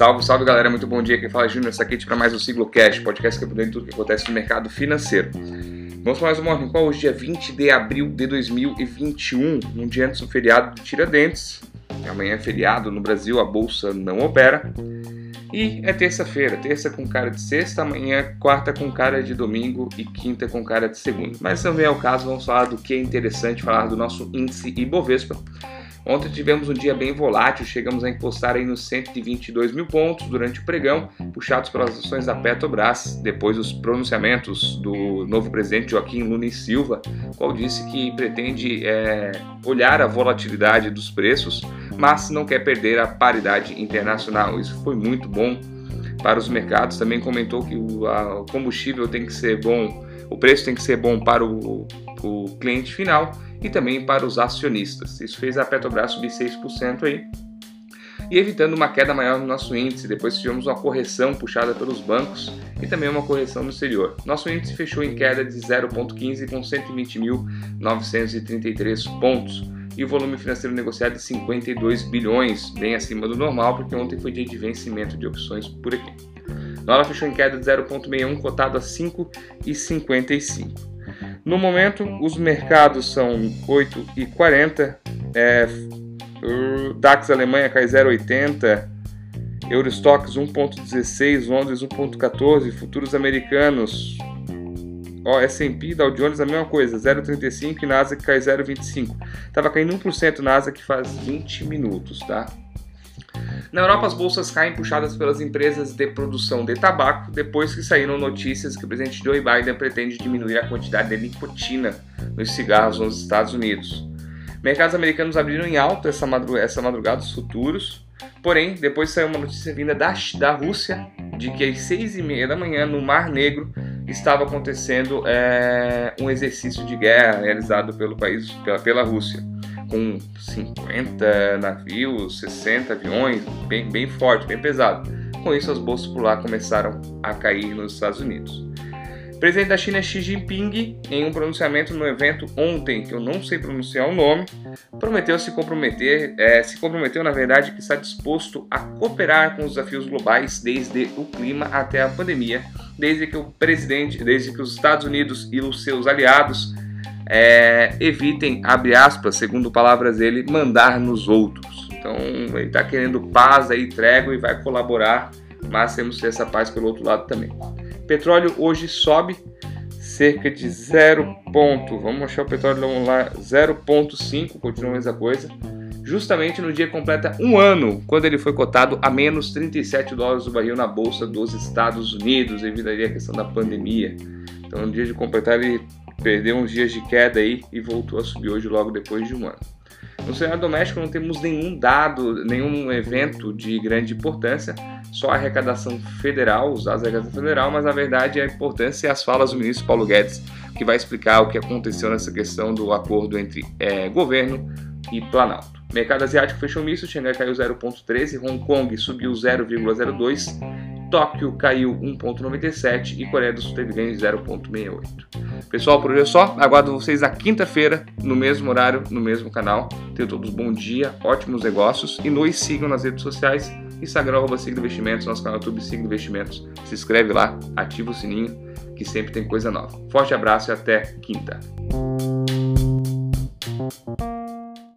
Salve, salve galera, muito bom dia. Quem fala é Júnior Saquete para mais um Siglo Cash, podcast que é por dentro de tudo que acontece no mercado financeiro. Vamos para mais um Morning Call, hoje dia 20 de abril de 2021, um dia antes do feriado de Tiradentes. Amanhã é feriado no Brasil, a bolsa não opera. E é terça-feira, terça com cara de sexta, amanhã quarta com cara de domingo e quinta com cara de segunda. Mas também é o caso, vamos falar do que é interessante, falar do nosso índice Ibovespa. Ontem tivemos um dia bem volátil, chegamos a encostar aí nos 122 mil pontos durante o pregão, puxados pelas ações da Petrobras, depois dos pronunciamentos do novo presidente Joaquim e Silva, qual disse que pretende é, olhar a volatilidade dos preços, mas não quer perder a paridade internacional. Isso foi muito bom para os mercados. Também comentou que o combustível tem que ser bom, o preço tem que ser bom para o, o cliente final e também para os acionistas. Isso fez a Petrobras subir 6% aí, e evitando uma queda maior no nosso índice. Depois tivemos uma correção puxada pelos bancos e também uma correção no exterior. Nosso índice fechou em queda de 0,15 com 120.933 pontos e o volume financeiro negociado de 52 bilhões, bem acima do normal, porque ontem foi dia de vencimento de opções por aqui. Dólar fechou em queda de 0,61, cotado a 5,55. No momento, os mercados são 8,40, é, DAX Alemanha cai 0,80, Eurostox 1,16, Londres 1,14, futuros americanos, ó, S&P, Dow Jones a mesma coisa, 0,35 e Nasdaq cai 0,25. Tava caindo 1% Nasdaq faz 20 minutos, tá? Na Europa, as bolsas caem puxadas pelas empresas de produção de tabaco, depois que saíram notícias que o presidente Joe Biden pretende diminuir a quantidade de nicotina nos cigarros nos Estados Unidos. Mercados americanos abriram em alta essa, madrugada os futuros, porém, depois saiu uma notícia vinda da, da Rússia de que às seis e meia da manhã, no Mar Negro, estava acontecendo é, um exercício de guerra realizado pelo país, pela, pela Rússia com 50 navios, 60 aviões, bem, bem forte, bem pesado. Com isso, as bolsas por lá começaram a cair nos Estados Unidos. O presidente da China Xi Jinping, em um pronunciamento no evento ontem, que eu não sei pronunciar o nome, prometeu se comprometer, é, se comprometeu na verdade que está disposto a cooperar com os desafios globais, desde o clima até a pandemia, desde que o presidente, desde que os Estados Unidos e os seus aliados é, evitem, abre aspas, segundo palavras dele, mandar nos outros. Então ele está querendo paz aí, trégua e vai colaborar, mas temos que ter essa paz pelo outro lado também. Petróleo hoje sobe cerca de 0. Ponto, vamos achar o petróleo vamos lá, 0,5, continua a mesma coisa. Justamente no dia completa um ano, quando ele foi cotado a menos 37 dólares o barril na bolsa dos Estados Unidos, devido à questão da pandemia. Então, no dia de completar, ele perdeu uns dias de queda aí e voltou a subir hoje logo depois de um ano. No cenário doméstico não temos nenhum dado, nenhum evento de grande importância, só a arrecadação federal, os dados da arrecadação federal, mas na verdade a importância é as falas do ministro Paulo Guedes, que vai explicar o que aconteceu nessa questão do acordo entre é, governo e Planalto. Mercado asiático fechou misto, Xangai caiu 0,13, Hong Kong subiu 0,02, Tóquio caiu 1,97 e Coreia do Sul teve ganho de 0,68. Pessoal, por hoje é só. Aguardo vocês na quinta-feira, no mesmo horário, no mesmo canal. Tenham todos bom dia, ótimos negócios e nos sigam nas redes sociais. Instagram, arroba Investimentos, nosso canal YouTube Signo Investimentos. Se inscreve lá, ativa o sininho, que sempre tem coisa nova. Forte abraço e até quinta.